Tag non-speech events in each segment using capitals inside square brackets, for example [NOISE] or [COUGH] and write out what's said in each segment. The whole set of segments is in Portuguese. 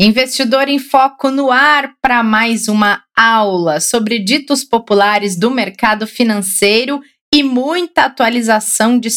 Investidor em Foco no ar para mais uma aula sobre ditos populares do mercado financeiro e muita atualização de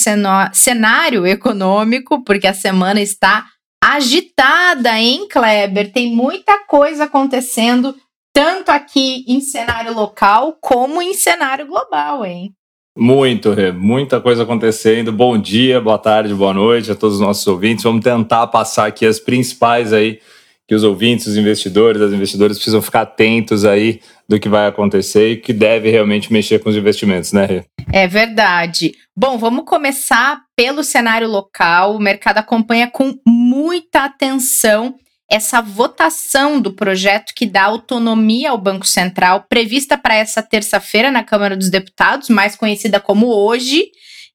cenário econômico, porque a semana está agitada, hein, Kleber? Tem muita coisa acontecendo, tanto aqui em cenário local como em cenário global, hein? Muito, Rê, muita coisa acontecendo. Bom dia, boa tarde, boa noite a todos os nossos ouvintes. Vamos tentar passar aqui as principais aí que os ouvintes, os investidores, as investidoras precisam ficar atentos aí do que vai acontecer e que deve realmente mexer com os investimentos, né, Rê? É verdade. Bom, vamos começar pelo cenário local. O mercado acompanha com muita atenção essa votação do projeto que dá autonomia ao Banco Central, prevista para essa terça-feira na Câmara dos Deputados, mais conhecida como hoje.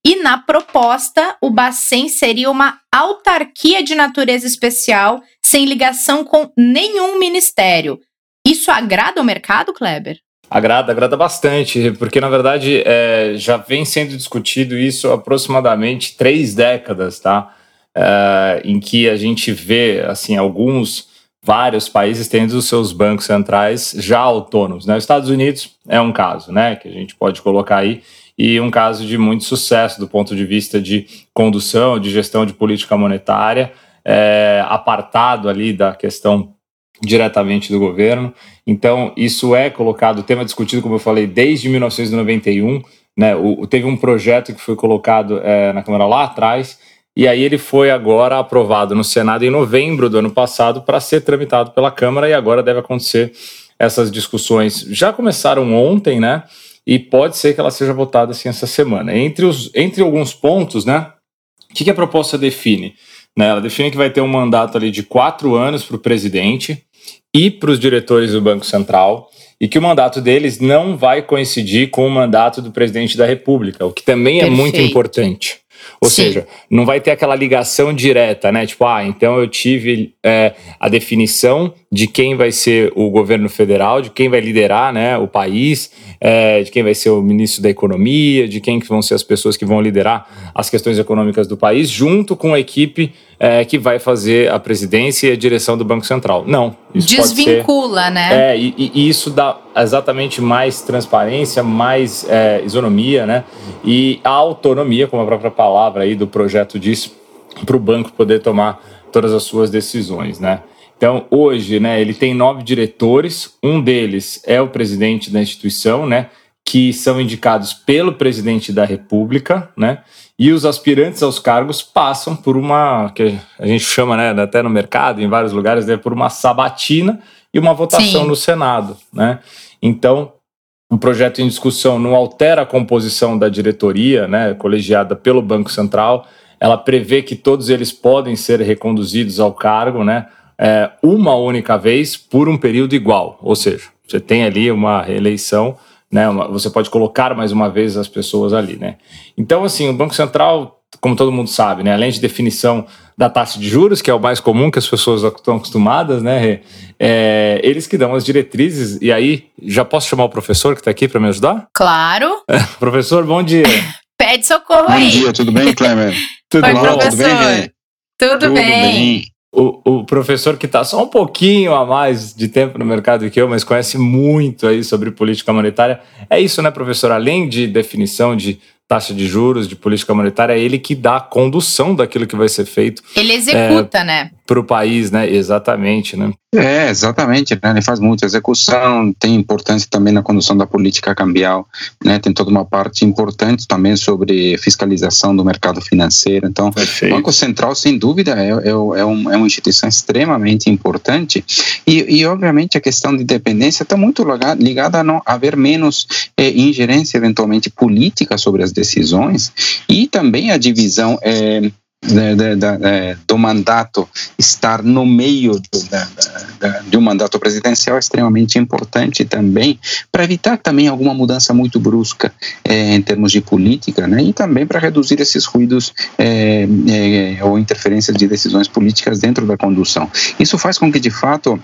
E na proposta, o Bacen seria uma autarquia de natureza especial, sem ligação com nenhum ministério. Isso agrada o mercado, Kleber? Agrada, agrada bastante, porque na verdade é, já vem sendo discutido isso há aproximadamente três décadas, tá? É, em que a gente vê assim alguns vários países tendo os seus bancos centrais já autônomos. Né? Os Estados Unidos é um caso, né, que a gente pode colocar aí e um caso de muito sucesso do ponto de vista de condução, de gestão de política monetária, é, apartado ali da questão diretamente do governo. Então, isso é colocado, o tema é discutido, como eu falei, desde 1991. Né? O, teve um projeto que foi colocado é, na Câmara lá atrás, e aí ele foi agora aprovado no Senado em novembro do ano passado para ser tramitado pela Câmara, e agora deve acontecer essas discussões. Já começaram ontem, né? E pode ser que ela seja votada assim essa semana. Entre, os, entre alguns pontos, né? O que, que a proposta define? Né, ela define que vai ter um mandato ali de quatro anos para o presidente, e para os diretores do Banco Central e que o mandato deles não vai coincidir com o mandato do presidente da República, o que também Perfeito. é muito importante. Ou Sim. seja, não vai ter aquela ligação direta, né? Tipo, ah, então eu tive é, a definição de quem vai ser o governo federal, de quem vai liderar né, o país, é, de quem vai ser o ministro da economia, de quem que vão ser as pessoas que vão liderar as questões econômicas do país, junto com a equipe é, que vai fazer a presidência e a direção do Banco Central. Não. Desvincula, ser, né? É, e, e, isso dá exatamente mais transparência, mais é, isonomia, né? E a autonomia, como a própria palavra aí do projeto diz, para o banco poder tomar todas as suas decisões, né? Então, hoje, né, ele tem nove diretores, um deles é o presidente da instituição, né? que são indicados pelo presidente da República, né? E os aspirantes aos cargos passam por uma que a gente chama, né, até no mercado, em vários lugares, né, por uma sabatina e uma votação Sim. no Senado, né? Então, o projeto em discussão não altera a composição da diretoria, né, colegiada pelo Banco Central. Ela prevê que todos eles podem ser reconduzidos ao cargo, né, é, uma única vez por um período igual. Ou seja, você tem ali uma reeleição né? Você pode colocar mais uma vez as pessoas ali, né? Então, assim, o Banco Central, como todo mundo sabe, né? Além de definição da taxa de juros, que é o mais comum que as pessoas estão acostumadas, né? É, eles que dão as diretrizes. E aí, já posso chamar o professor que está aqui para me ajudar? Claro. professor, bom dia. [LAUGHS] Pede socorro aí. Bom dia, tudo bem, Clemer? [LAUGHS] tudo Oi, bom? Tudo bem? Tudo, tudo bem. bem o, o professor que está só um pouquinho a mais de tempo no mercado que eu, mas conhece muito aí sobre política monetária. É isso, né, professor? Além de definição de taxa de juros, de política monetária, é ele que dá a condução daquilo que vai ser feito. Ele executa, é, né? Para o país, né? Exatamente, né? É, exatamente. Né? Ele faz muita execução, tem importância também na condução da política cambial, né? Tem toda uma parte importante também sobre fiscalização do mercado financeiro. Então, Perfeito. o Banco Central, sem dúvida, é, é, é, um, é uma instituição extremamente importante e, e, obviamente, a questão de independência está muito ligada a não haver menos é, ingerência, eventualmente, política sobre as decisões e também a divisão é, de, de, de, do mandato estar no meio do, de um mandato presidencial é extremamente importante também para evitar também alguma mudança muito brusca é, em termos de política, né? E também para reduzir esses ruídos é, é, ou interferências de decisões políticas dentro da condução. Isso faz com que de fato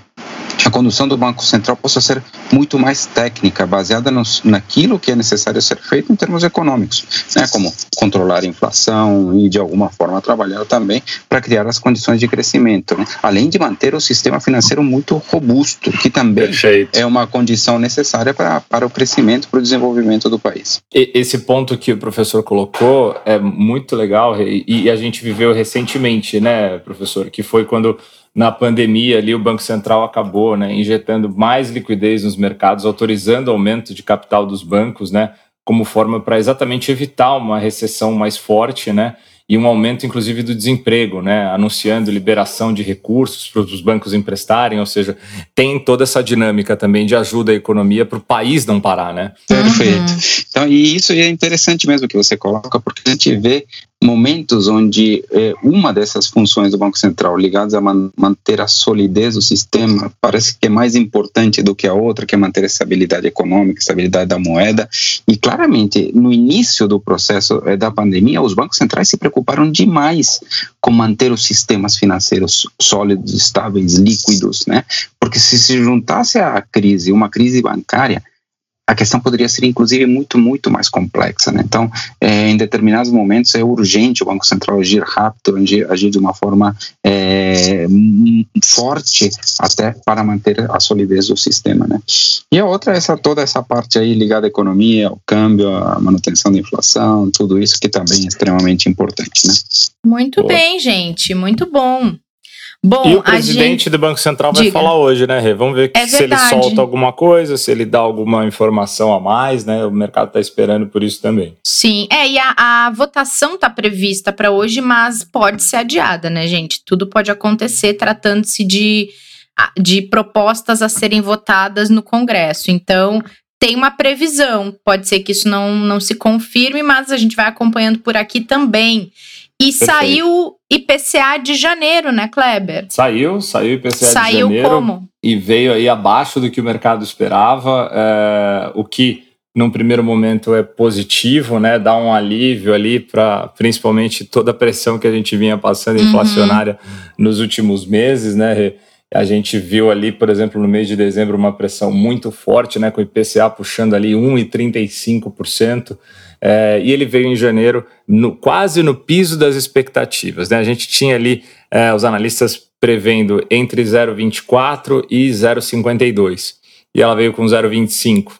a condução do Banco Central possa ser muito mais técnica, baseada nos, naquilo que é necessário ser feito em termos econômicos, né, como controlar a inflação e, de alguma forma, trabalhar também para criar as condições de crescimento, né, além de manter o sistema financeiro muito robusto, que também Perfeito. é uma condição necessária para, para o crescimento, para o desenvolvimento do país. Esse ponto que o professor colocou é muito legal e, e a gente viveu recentemente, né, professor, que foi quando na pandemia ali o Banco Central acabou né, injetando mais liquidez nos mercados, autorizando aumento de capital dos bancos, né, como forma para exatamente evitar uma recessão mais forte, né, e um aumento, inclusive, do desemprego, né? anunciando liberação de recursos para os bancos emprestarem, ou seja, tem toda essa dinâmica também de ajuda à economia para o país não parar, né? Perfeito. Uhum. Então, e isso é interessante mesmo que você coloca, porque a gente vê momentos onde eh, uma dessas funções do Banco Central ligadas a man manter a solidez do sistema parece que é mais importante do que a outra, que é manter a estabilidade econômica, a estabilidade da moeda. E claramente, no início do processo eh, da pandemia, os bancos centrais se preocuparam demais com manter os sistemas financeiros sólidos, estáveis, líquidos, né? Porque se se juntasse à crise, uma crise bancária, a questão poderia ser inclusive muito, muito mais complexa. Né? Então, é, em determinados momentos é urgente o Banco Central agir rápido, agir, agir de uma forma é, forte até para manter a solidez do sistema. Né? E a outra é essa, toda essa parte aí ligada à economia, ao câmbio, à manutenção da inflação, tudo isso que também é extremamente importante. Né? Muito Boa. bem, gente, muito bom. Bom, e o presidente gente... do Banco Central vai Diga. falar hoje, né, Rê? Vamos ver é se verdade. ele solta alguma coisa, se ele dá alguma informação a mais, né? O mercado está esperando por isso também. Sim, é, e a, a votação está prevista para hoje, mas pode ser adiada, né, gente? Tudo pode acontecer tratando-se de, de propostas a serem votadas no Congresso. Então, tem uma previsão. Pode ser que isso não, não se confirme, mas a gente vai acompanhando por aqui também. E Perfeito. saiu IPCA de janeiro, né, Kleber? Saiu, saiu IPCA saiu de janeiro. Saiu como? E veio aí abaixo do que o mercado esperava, é, o que num primeiro momento é positivo, né? Dá um alívio ali para principalmente toda a pressão que a gente vinha passando uhum. inflacionária uhum. nos últimos meses, né? A gente viu ali, por exemplo, no mês de dezembro, uma pressão muito forte, né? Com o IPCA puxando ali 1,35%. É, e ele veio em janeiro no, quase no piso das expectativas. Né? A gente tinha ali é, os analistas prevendo entre 0,24 e 0,52 e ela veio com 0,25.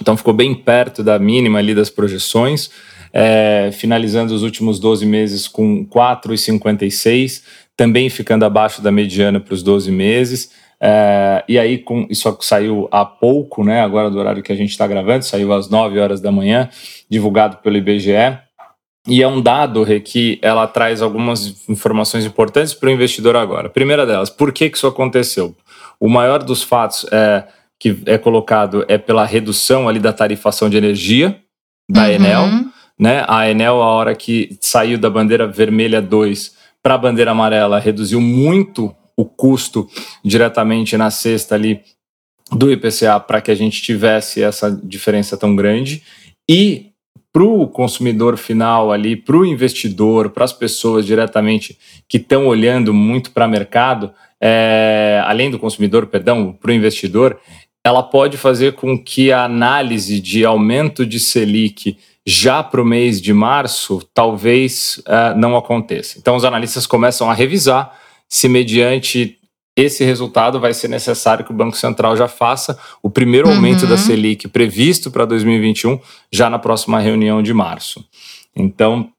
Então ficou bem perto da mínima ali das projeções, é, finalizando os últimos 12 meses com 4,56, também ficando abaixo da mediana para os 12 meses. É, e aí, com, isso saiu há pouco, né? Agora do horário que a gente está gravando, saiu às 9 horas da manhã, divulgado pelo IBGE. E é um dado que ela traz algumas informações importantes para o investidor agora. primeira delas, por que, que isso aconteceu? O maior dos fatos é, que é colocado é pela redução ali da tarifação de energia da uhum. Enel. Né? A Enel, a hora que saiu da bandeira vermelha 2 para a bandeira amarela, reduziu muito o custo diretamente na cesta ali do IPCA para que a gente tivesse essa diferença tão grande. E para o consumidor final ali, para o investidor, para as pessoas diretamente que estão olhando muito para o mercado, é, além do consumidor, perdão, para o investidor, ela pode fazer com que a análise de aumento de Selic já para o mês de março talvez é, não aconteça. Então os analistas começam a revisar se mediante esse resultado vai ser necessário que o Banco Central já faça o primeiro aumento uhum. da Selic previsto para 2021 já na próxima reunião de março. Então,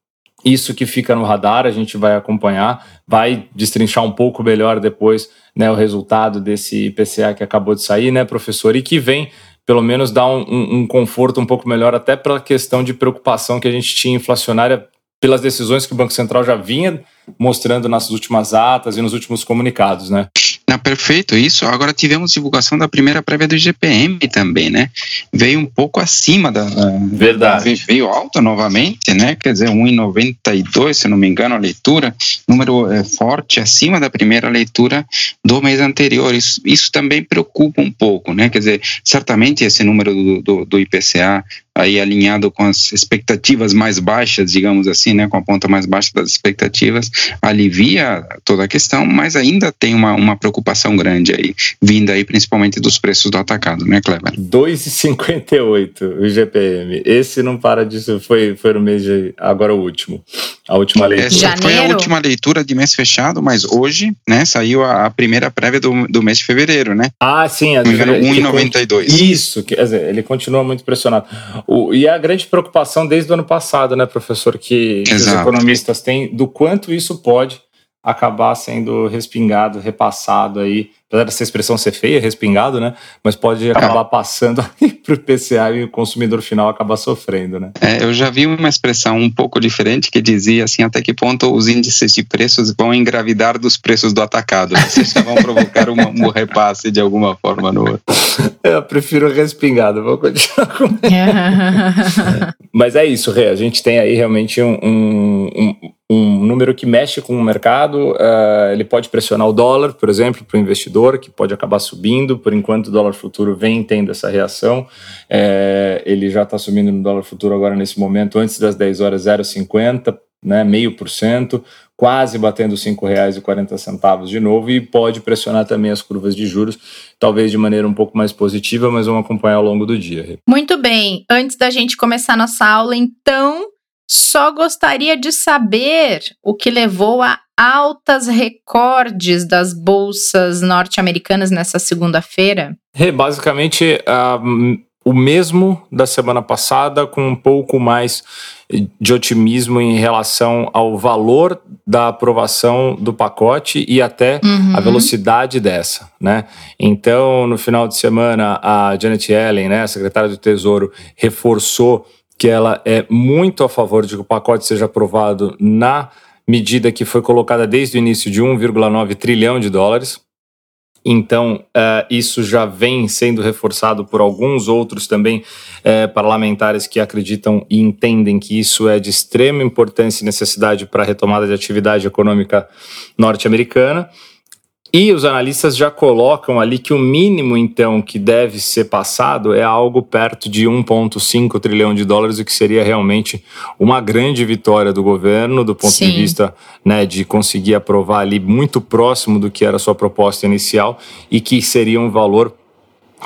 isso que fica no radar, a gente vai acompanhar, vai destrinchar um pouco melhor depois né, o resultado desse IPCA que acabou de sair, né, professor, e que vem pelo menos dar um, um, um conforto um pouco melhor, até pela questão de preocupação que a gente tinha inflacionária pelas decisões que o Banco Central já vinha mostrando nas últimas atas e nos últimos comunicados, né? Não, perfeito, isso. Agora tivemos divulgação da primeira prévia do IGPM também, né? Veio um pouco acima da. Verdade. Veio alta novamente, né? Quer dizer, 1,92, se não me engano, a leitura. Número é, forte acima da primeira leitura do mês anterior. Isso, isso também preocupa um pouco, né? Quer dizer, certamente esse número do, do, do IPCA aí alinhado com as expectativas mais baixas, digamos assim, né, com a ponta mais baixa das expectativas, alivia toda a questão, mas ainda tem uma, uma preocupação grande aí, vinda aí principalmente dos preços do atacado, né, Kleber? 2,58 o GPM. Esse não para disso, foi, foi no mês de, agora o último, a última leitura. Essa foi a última leitura de mês fechado, mas hoje, né, saiu a, a primeira prévia do, do mês de fevereiro, né? Ah, sim. 1,92. Isso, quer dizer, ele continua muito pressionado. O, e é a grande preocupação desde o ano passado, né, professor, que, que os economistas têm do quanto isso pode acabar sendo respingado, repassado aí apesar dessa expressão ser feia, respingado, né? Mas pode acabar passando [LAUGHS] para o PCA e o consumidor final acabar sofrendo, né? É, eu já vi uma expressão um pouco diferente que dizia assim, até que ponto os índices de preços vão engravidar dos preços do atacado. Vocês já vão provocar um, um repasse de alguma forma no outro. [LAUGHS] Eu prefiro respingado, vou continuar com [LAUGHS] Mas é isso, Rê, a gente tem aí realmente um, um, um número que mexe com o mercado, uh, ele pode pressionar o dólar, por exemplo, para o investidor, que pode acabar subindo. Por enquanto, o dólar futuro vem tendo essa reação. É, ele já está subindo no dólar futuro agora nesse momento, antes das 10 horas, 0,50, né, meio por cento, quase batendo R$ 5,40 de novo e pode pressionar também as curvas de juros, talvez de maneira um pouco mais positiva, mas vamos acompanhar ao longo do dia. Muito bem. Antes da gente começar nossa aula, então, só gostaria de saber o que levou a altas recordes das bolsas norte-americanas nessa segunda-feira? É, basicamente, o mesmo da semana passada, com um pouco mais de otimismo em relação ao valor da aprovação do pacote e até uhum. a velocidade dessa, né? Então, no final de semana, a Janet Yellen, né, a secretária do Tesouro, reforçou que ela é muito a favor de que o pacote seja aprovado na medida que foi colocada desde o início de 1,9 trilhão de dólares. Então, uh, isso já vem sendo reforçado por alguns outros também uh, parlamentares que acreditam e entendem que isso é de extrema importância e necessidade para a retomada de atividade econômica norte-americana. E os analistas já colocam ali que o mínimo, então, que deve ser passado é algo perto de 1,5 trilhão de dólares, o que seria realmente uma grande vitória do governo, do ponto Sim. de vista né, de conseguir aprovar ali muito próximo do que era a sua proposta inicial e que seria um valor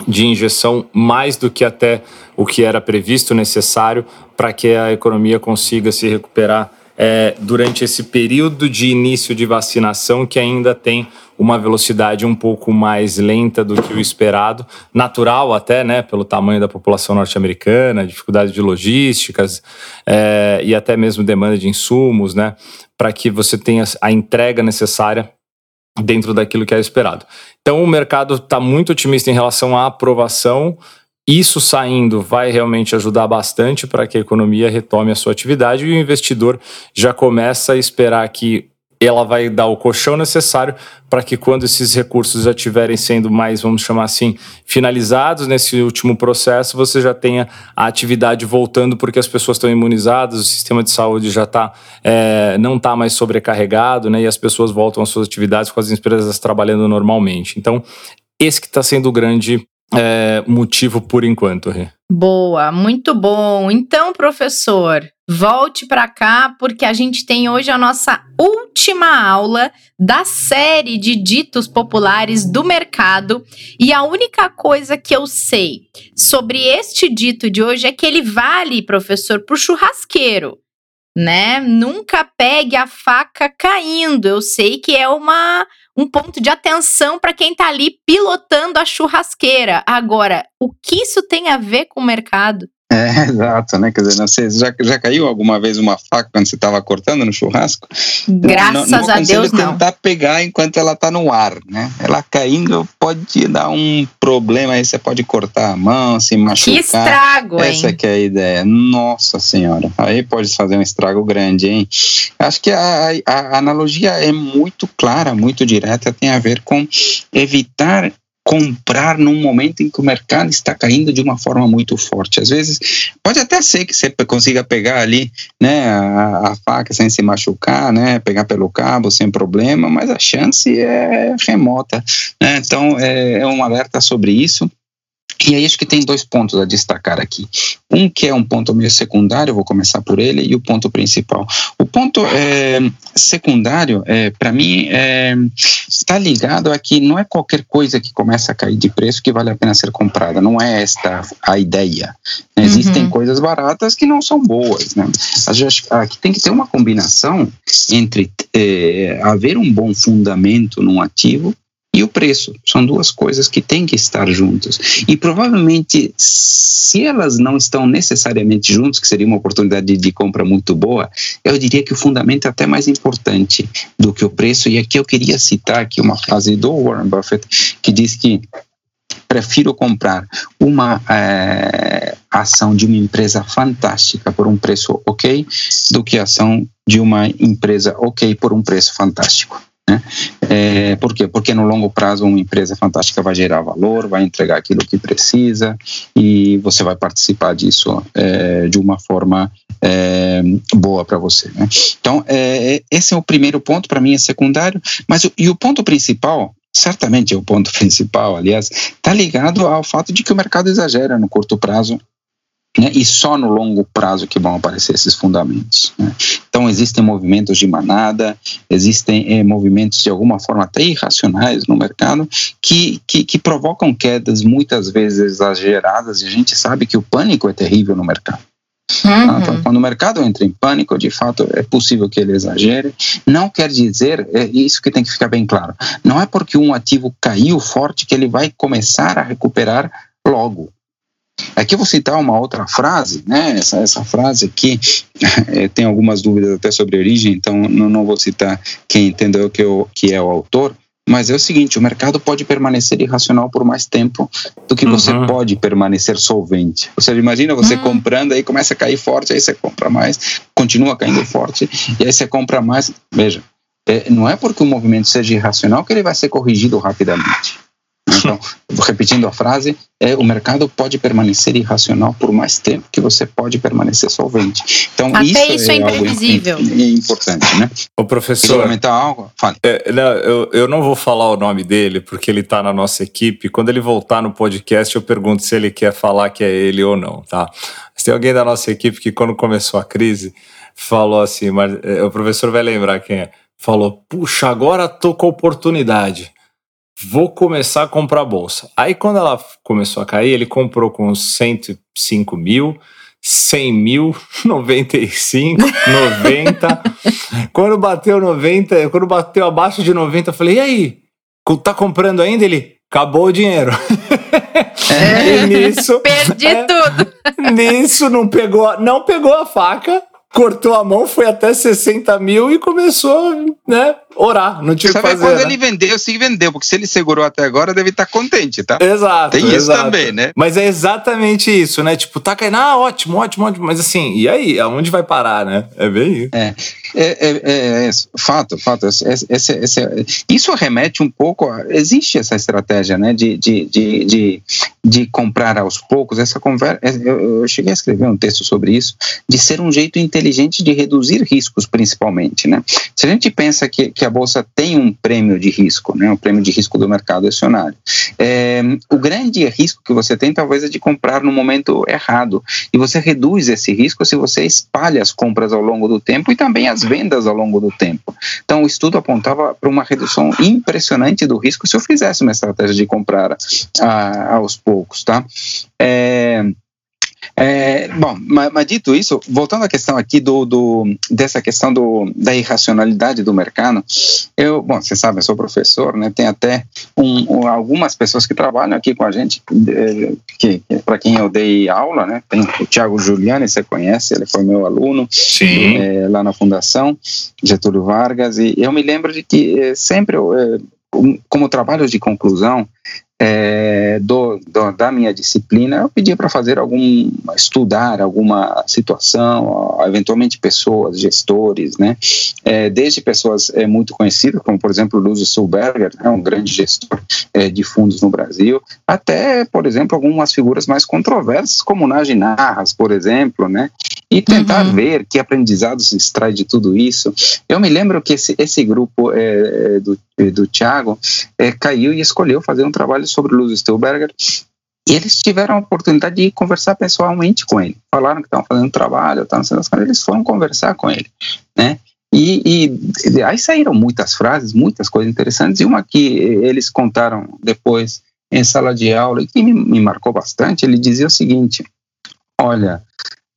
de injeção mais do que até o que era previsto necessário para que a economia consiga se recuperar é, durante esse período de início de vacinação que ainda tem uma velocidade um pouco mais lenta do que o esperado, natural até, né, pelo tamanho da população norte-americana, dificuldade de logísticas é, e até mesmo demanda de insumos, né, para que você tenha a entrega necessária dentro daquilo que é esperado. Então o mercado está muito otimista em relação à aprovação. Isso saindo vai realmente ajudar bastante para que a economia retome a sua atividade e o investidor já começa a esperar que ela vai dar o colchão necessário para que quando esses recursos já estiverem sendo mais, vamos chamar assim, finalizados nesse último processo, você já tenha a atividade voltando porque as pessoas estão imunizadas, o sistema de saúde já está é, não está mais sobrecarregado, né? E as pessoas voltam às suas atividades com as empresas trabalhando normalmente. Então, esse que está sendo o grande é, motivo por enquanto, Rê. Boa, muito bom. Então, professor, volte para cá porque a gente tem hoje a nossa última aula da série de ditos populares do mercado e a única coisa que eu sei sobre este dito de hoje é que ele vale, professor, para o churrasqueiro né? Nunca pegue a faca caindo. Eu sei que é uma um ponto de atenção para quem está ali pilotando a churrasqueira. Agora, o que isso tem a ver com o mercado? É, [LAUGHS] exato, né? Quer dizer, não sei, já, já caiu alguma vez uma faca quando você estava cortando no churrasco? Graças não, não a Deus não. tentar pegar enquanto ela está no ar, né? Ela caindo pode dar um problema aí, você pode cortar a mão, se machucar. Que estrago, hein? Essa que é a ideia. Nossa senhora, aí pode fazer um estrago grande, hein? Acho que a, a, a analogia é muito clara, muito direta, tem a ver com evitar comprar num momento em que o mercado está caindo de uma forma muito forte. Às vezes, pode até ser que você consiga pegar ali né, a, a faca sem se machucar, né, pegar pelo cabo sem problema, mas a chance é remota. Né? Então, é, é um alerta sobre isso. E aí acho que tem dois pontos a destacar aqui. Um que é um ponto meio secundário, vou começar por ele, e o ponto principal. O ponto é, secundário, é, para mim, é, está ligado a que não é qualquer coisa que começa a cair de preço que vale a pena ser comprada. Não é esta a ideia. Né? Existem uhum. coisas baratas que não são boas. Né? Aqui tem que ter uma combinação entre é, haver um bom fundamento num ativo e o preço. São duas coisas que têm que estar juntas. E provavelmente, se elas não estão necessariamente juntas, que seria uma oportunidade de, compra muito boa, eu diria que o fundamento é até mais importante do que o preço. E aqui eu queria citar aqui uma frase do Warren Buffett que diz que prefiro comprar uma é, ação de uma empresa fantástica por um preço ok do que a ação de uma empresa ok por um preço fantástico. Né? É, por quê? Porque no longo prazo uma empresa fantástica vai gerar valor, vai entregar aquilo que precisa e você vai participar disso é, de uma forma é, boa para você. Né? Então, é, esse é o primeiro ponto, para mim é secundário, mas e o ponto principal certamente é o ponto [LAUGHS] principal, aliás, está ligado ao fato de que o mercado exagera no curto prazo né, e só no longo prazo que vão aparecer esses fundamentos. Né. Então, existem movimentos de manada, existem eh, movimentos de alguma forma até irracionais no mercado que, que, que, provocam quedas muitas vezes exageradas, e a gente sabe que o pânico é terrível no mercado. Uhum. Então, quando o mercado entra em pânico, de fato é possível que ele exagere. Não quer dizer, é isso que tem que ficar bem claro, não é porque um ativo caiu forte que ele vai começar a recuperar logo. Aqui eu vou citar uma outra frase, né? Essa, essa frase aqui, é, [LAUGHS] tem algumas dúvidas até sobre a origem, então não, não vou citar quem entendeu que, eu, que é o autor, mas é o seguinte: o mercado pode permanecer irracional por mais tempo do que uhum. você pode permanecer solvente. Ou seja, imagina você uhum. comprando, aí começa a cair forte, aí você compra mais, continua caindo forte, e aí você compra mais. Veja, é, não é porque o movimento seja irracional que ele vai ser corrigido rapidamente. Então, repetindo a frase, é, o mercado pode permanecer irracional por mais tempo que você pode permanecer solvente. Então, Até isso, isso é, é imprevisível. É importante, né? O professor. comentar algo? Fale. É, não, eu, eu não vou falar o nome dele, porque ele está na nossa equipe. Quando ele voltar no podcast, eu pergunto se ele quer falar que é ele ou não, tá? Mas tem alguém da nossa equipe que, quando começou a crise, falou assim: mas, é, o professor vai lembrar quem é. Falou, puxa, agora tô com oportunidade vou começar a comprar bolsa. Aí quando ela começou a cair, ele comprou com 105 mil, 100 mil, [LAUGHS] 95, 90. [LAUGHS] quando bateu 90, quando bateu abaixo de 90, eu falei, e aí? Tá comprando ainda? Ele, acabou o dinheiro. É. [LAUGHS] e nisso... Perdi é, tudo. Nisso não pegou, não pegou a faca, cortou a mão, foi até 60 mil e começou, né, orar. Não tinha que fazer. quando né? ele vendeu, se vendeu, porque se ele segurou até agora, deve estar contente, tá? Exato. Tem isso também, né? Mas é exatamente isso, né? Tipo, tá caindo, ah, ótimo, ótimo, ótimo. Mas assim, e aí? Aonde vai parar, né? É bem isso. É, é, é, é, é fato, fato. Esse, esse, esse, isso remete um pouco. A, existe essa estratégia, né, de, de, de, de, de comprar aos poucos. Essa conversa, eu, eu cheguei a escrever um texto sobre isso, de ser um jeito inteligente de reduzir riscos, principalmente, né? Se a gente pensa que, que a bolsa tem um prêmio de risco, né, o prêmio de risco do mercado acionário. É, o grande risco que você tem talvez é de comprar no momento errado e você reduz esse risco se você espalha as compras ao longo do tempo e também as vendas ao longo do tempo. Então o estudo apontava para uma redução impressionante do risco se eu fizesse uma estratégia de comprar a, ah, aos poucos, tá? É, É, bom, mas, mas, dito isso, voltando à questão aqui do, do, dessa questão do, da irracionalidade do mercado, eu, bom, você sabe, eu sou professor, né? Tem até um, um, algumas pessoas que trabalham aqui com a gente, que, que para quem eu dei aula, né? Tem o Tiago Giuliani, você conhece, ele foi meu aluno é, lá na Fundação Getúlio Vargas, e eu me lembro de que é, sempre, é, como trabalho de conclusão, é, do, do, da minha disciplina, eu pedia para fazer algum, estudar alguma situação, eventualmente pessoas, gestores, né, é, desde pessoas é, muito conhecidas, como por exemplo Lúcio Sulberger, né, um grande gestor é, de fundos no Brasil, até, por exemplo, algumas figuras mais controversas, como Nagy Narras, por exemplo, né, e tentar uhum. ver que aprendizados se extrai de tudo isso. Eu me lembro que esse, esse grupo é, do, do Tiago é, caiu e escolheu fazer um trabalho sobre o Luz Stilberger e eles tiveram a oportunidade de conversar pessoalmente com ele. Falaram que estavam fazendo trabalho, estavam sendo as eles foram conversar com ele, né? E, e, aí saíram muitas frases, muitas coisas interessantes, e uma que eles contaram depois em sala de aula e que me, me marcou bastante, ele dizia o seguinte, olha,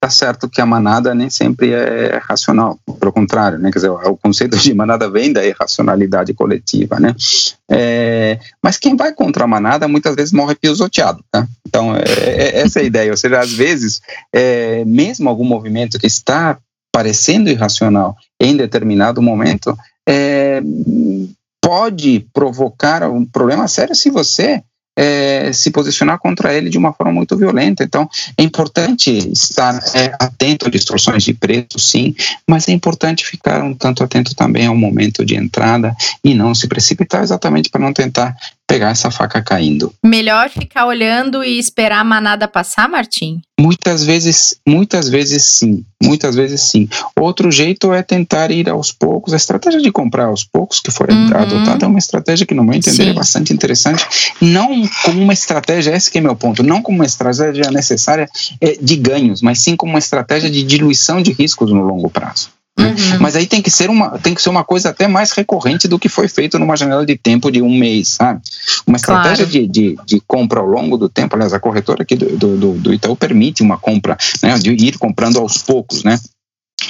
tá certo que a manada nem sempre é racional, pelo contrário, né? Quer dizer, o conceito de manada vem da irracionalidade coletiva, né? É, mas quem vai contra a manada muitas vezes morre pisoteado, tá? Então, é, é, essa é a ideia. Ou seja, às vezes, é, mesmo algum movimento que está parecendo irracional em determinado momento, é, pode provocar um problema sério se você é, se posicionar contra ele de uma forma muito violenta. Então, é importante estar é, atento a distorções de preço, sim, mas é importante ficar um tanto atento também ao momento de entrada e não se precipitar exatamente para não tentar pegar essa faca caindo. Melhor ficar olhando e esperar a manada passar, Martim? Muitas vezes, muitas vezes sim, muitas vezes sim. Outro jeito é tentar ir aos poucos. A estratégia de comprar aos poucos que foi uhum. adotada é uma estratégia que, no meu entender, é sim. é bastante interessante. Não como uma estratégia, esse é meu ponto, não como uma estratégia necessária é, de ganhos, mas sim como uma estratégia de diluição de riscos no longo prazo. Uhum. Mas aí tem que ser uma tem que ser uma coisa até mais recorrente do que foi feito numa janela de tempo de um mês, sabe? Uma estratégia claro. de, de, de, compra ao longo do tempo, aliás, a corretora aqui do, do, do Itaú permite uma compra, né, de ir comprando aos poucos, né?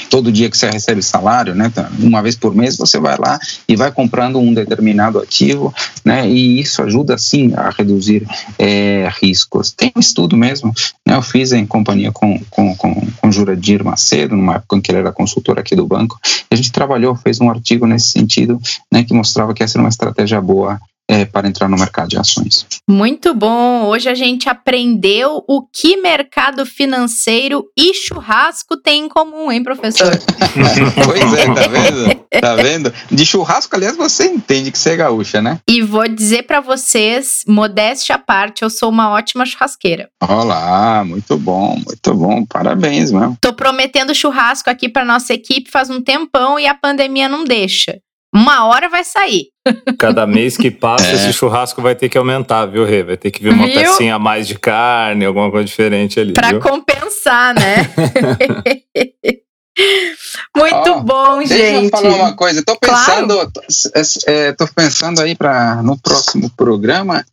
Todo dia que você recebe salário, né, tá, uma vez por mês você vai lá e vai comprando um determinado ativo, né, e isso ajuda sim a reduzir é, riscos. Tem um estudo mesmo, né, eu fiz em companhia com, com, com, com Juradir Macedo, numa época em que ele era consultor aqui do banco, a gente trabalhou, fez um artigo nesse sentido, né, que mostrava que essa era uma estratégia boa é, para entrar no mercado de ações. Muito bom! Hoje a gente aprendeu o que mercado financeiro e churrasco tem em comum, hein, professor? [LAUGHS] pois é, tá vendo? Tá vendo? De churrasco, aliás, você entende que você é gaúcha, né? E vou dizer para vocês, modéstia à parte, eu sou uma ótima churrasqueira. Olá, muito bom, muito bom, parabéns, meu. Tô prometendo churrasco aqui para nossa equipe faz um tempão e a pandemia não deixa. Uma hora vai sair. Cada mês que passa, [LAUGHS] é. esse churrasco vai ter que aumentar, viu, Rê? Vai ter que vir uma viu? pecinha a mais de carne, alguma coisa diferente ali. Pra viu? compensar, né? [LAUGHS] Muito oh, bom, deixa gente. Deixa eu falar uma coisa. Tô pensando, claro. tô, é, tô pensando aí para no próximo programa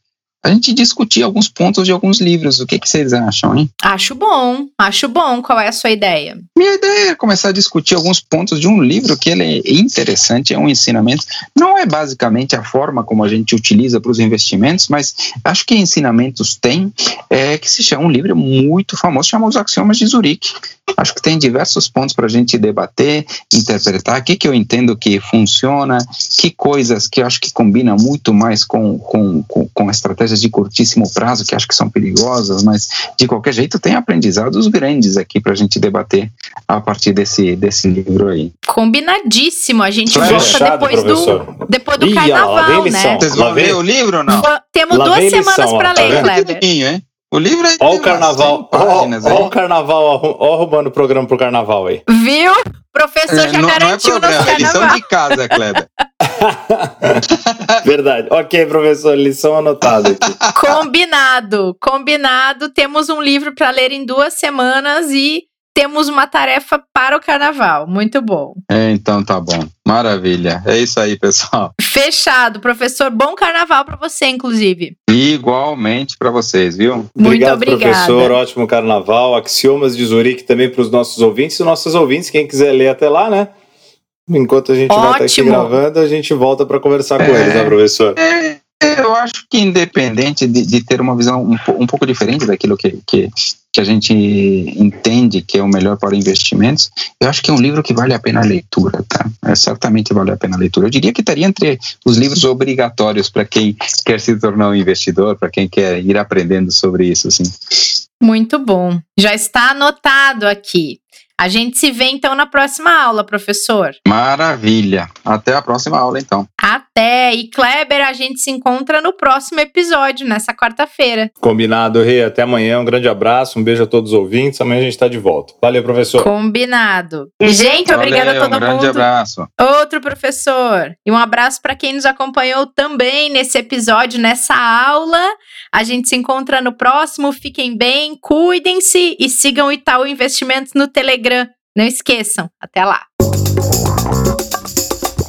a gente discutir alguns pontos de alguns livros. O que, que vocês acham, hein? Acho bom, acho bom. Qual é a sua ideia? Minha ideia é começar a discutir alguns pontos de um livro que ele é interessante, é um ensinamento. Não é basicamente a forma como a gente utiliza para os investimentos, mas acho que ensinamentos tem, é, que se chama um livro muito famoso, chama Os Axiomas de Zurique. Acho que tem diversos pontos para a gente debater, interpretar, o que, que eu entendo que funciona, que coisas que eu acho que combina muito mais com, com, com, com estratégias de curtíssimo prazo, que acho que são perigosas, mas de qualquer jeito tem aprendizados grandes aqui para a gente debater a partir desse, desse livro aí. Combinadíssimo, a gente volta depois do, depois do Ih, carnaval, né? Vocês vão ler o livro ou não? Temos duas semanas para ler, tá Kleber. Hein? O livro aí Olha o carnaval. Olha o carnaval, ó, roubando o programa pro carnaval aí. Viu? Professor é, já não, garantiu não é programa, é lição de casa, Kleber. [LAUGHS] [LAUGHS] Verdade. Ok, professor, lição anotada aqui. Combinado, combinado. Temos um livro para ler em duas semanas e temos uma tarefa para o carnaval. Muito bom. É, então tá bom. Maravilha. É isso aí, pessoal. Fechado, professor. Bom carnaval para você, inclusive. Igualmente para vocês, viu? Muito Obrigado, obrigada. professor. Ótimo carnaval. Axiomas de Zurique também para os nossos ouvintes e nossos ouvintes. Quem quiser ler até lá, né? Enquanto a gente Ótimo. vai estar aqui gravando, a gente volta para conversar com é, eles, né, professor? É, eu acho que independente de, de ter uma visão um, um, pouco diferente daquilo que, que, que, a gente entende que é o melhor para investimentos, eu acho que é um livro que vale a pena a leitura, tá? É, certamente vale a pena a leitura. Eu diria que estaria entre os livros obrigatórios para quem quer se tornar um investidor, para quem quer ir aprendendo sobre isso, assim. Muito bom. Já está anotado aqui. A gente se vê então na próxima aula, professor. Maravilha. Até a próxima aula, então. Até. E Kleber, a gente se encontra no próximo episódio, nessa quarta-feira. Combinado, Rê. Até amanhã. Um grande abraço. Um beijo a todos os ouvintes. Amanhã a gente está de volta. Valeu, professor. Combinado. Gente, obrigada a todo um mundo. Um grande abraço. Outro professor. E um abraço para quem nos acompanhou também nesse episódio, nessa aula. A gente se encontra no próximo. Fiquem bem, cuidem-se e sigam o Itaú Investimentos no Telegram Instagram. Não esqueçam. Até lá.